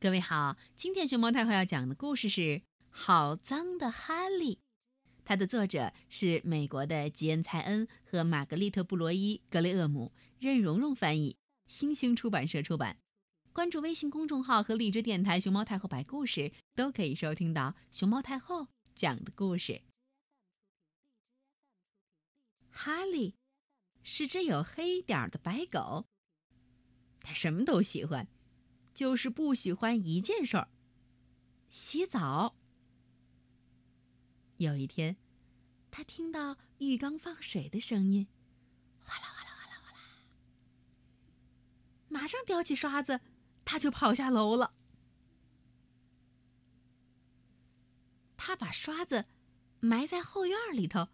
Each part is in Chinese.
各位好，今天熊猫太后要讲的故事是《好脏的哈利》，它的作者是美国的吉恩·蔡恩和玛格丽特·布罗伊·格雷厄姆，任蓉蓉翻译，新兴出版社出版。关注微信公众号和荔枝电台“熊猫太后白故事”，都可以收听到熊猫太后讲的故事。哈利是只有黑点儿的白狗，它什么都喜欢。就是不喜欢一件事儿，洗澡。有一天，他听到浴缸放水的声音，哗啦哗啦哗啦哗啦，马上叼起刷子，他就跑下楼了。他把刷子埋在后院里头，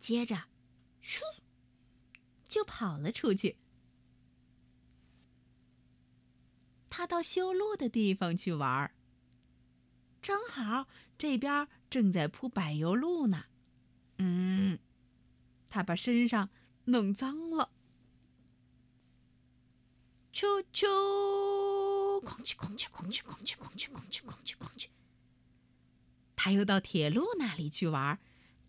接着，咻，就跑了出去。他到修路的地方去玩儿。正好这边正在铺柏油路呢。嗯，他把身上弄脏了。啾啾，哐哧哐哧哐哧哐哧哐哧哐哧哐哧哐哧。他又到铁路那里去玩儿，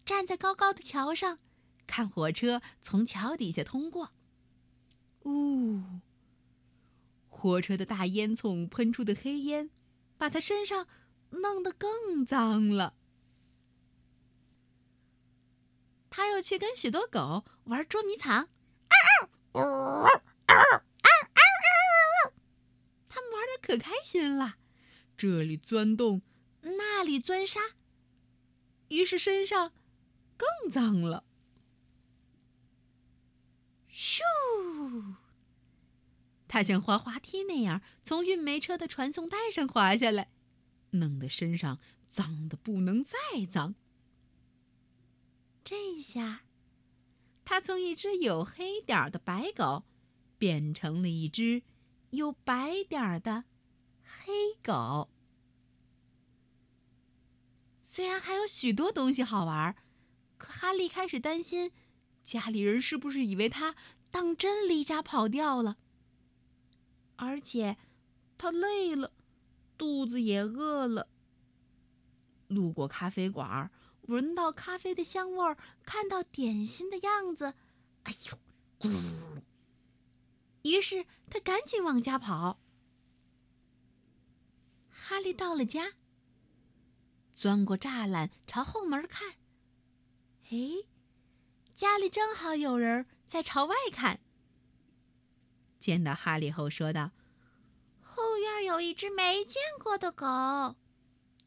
站在高高的桥上，看火车从桥底下通过。呜。火车的大烟囱喷出的黑烟，把他身上弄得更脏了。他又去跟许多狗玩捉迷藏，他们玩的可开心了，这里钻洞，那里钻沙，于是身上更脏了。咻！他像滑滑梯那样从运煤车的传送带上滑下来，弄得身上脏的不能再脏。这下，他从一只有黑点的白狗，变成了一只有白点的黑狗。虽然还有许多东西好玩，可哈利开始担心，家里人是不是以为他当真离家跑掉了。而且，他累了，肚子也饿了。路过咖啡馆，闻到咖啡的香味儿，看到点心的样子，哎呦，咕！于是他赶紧往家跑。哈利到了家，钻过栅栏朝后门看，哎，家里正好有人在朝外看。见到哈利后，说道：“后院有一只没见过的狗。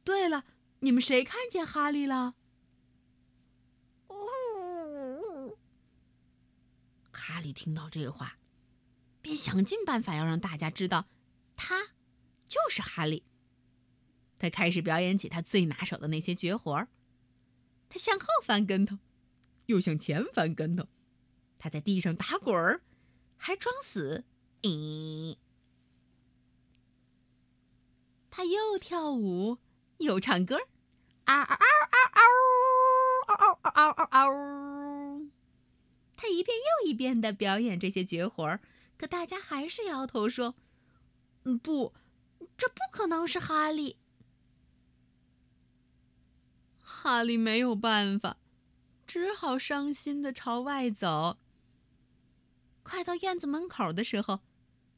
对了，你们谁看见哈利了？”呜！哈利听到这话，便想尽办法要让大家知道，他就是哈利。他开始表演起他最拿手的那些绝活儿。他向后翻跟头，又向前翻跟头。他在地上打滚儿。还装死，咦！他又跳舞又唱歌，嗷嗷嗷嗷嗷嗷嗷嗷嗷！他一遍又一遍的表演这些绝活儿，可大家还是摇头说：“嗯，不，这不可能是哈利。”哈利没有办法，只好伤心的朝外走。快到院子门口的时候，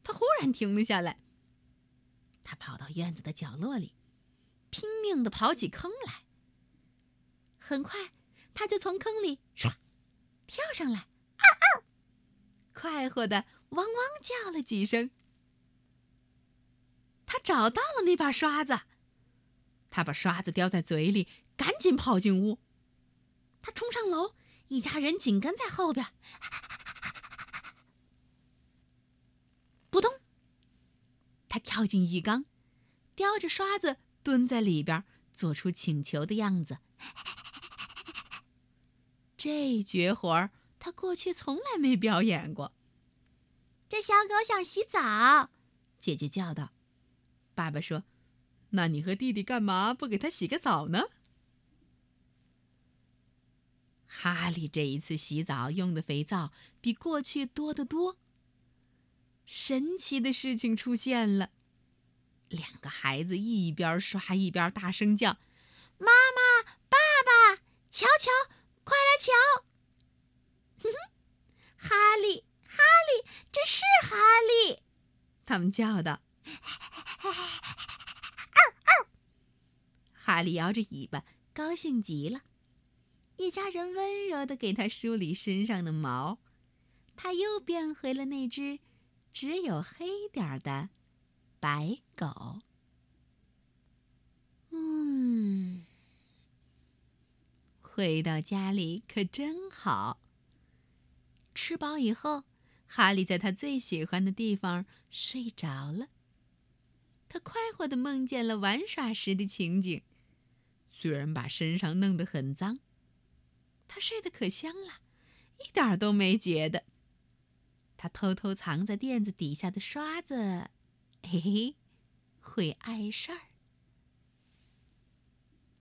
他忽然停了下来。他跑到院子的角落里，拼命的刨起坑来。很快，他就从坑里唰跳上来，嗷嗷，快活的汪汪叫了几声。他找到了那把刷子，他把刷子叼在嘴里，赶紧跑进屋。他冲上楼，一家人紧跟在后边。他跳进浴缸，叼着刷子蹲在里边，做出请求的样子。这绝活儿他过去从来没表演过。这小狗想洗澡，姐姐叫道。爸爸说：“那你和弟弟干嘛不给他洗个澡呢？”哈利这一次洗澡用的肥皂比过去多得多。神奇的事情出现了，两个孩子一边刷一边大声叫：“妈妈，爸爸，瞧瞧，快来瞧！”哼哼，哈利，哈利，这是哈利！他们叫道：“哈利摇着尾巴，高兴极了。一家人温柔地给他梳理身上的毛，他又变回了那只只有黑点的白狗。嗯，回到家里可真好。吃饱以后，哈利在他最喜欢的地方睡着了。他快活的梦见了玩耍时的情景，虽然把身上弄得很脏。他睡得可香了，一点都没觉得。他偷偷藏在垫子底下的刷子，嘿嘿，会碍事儿。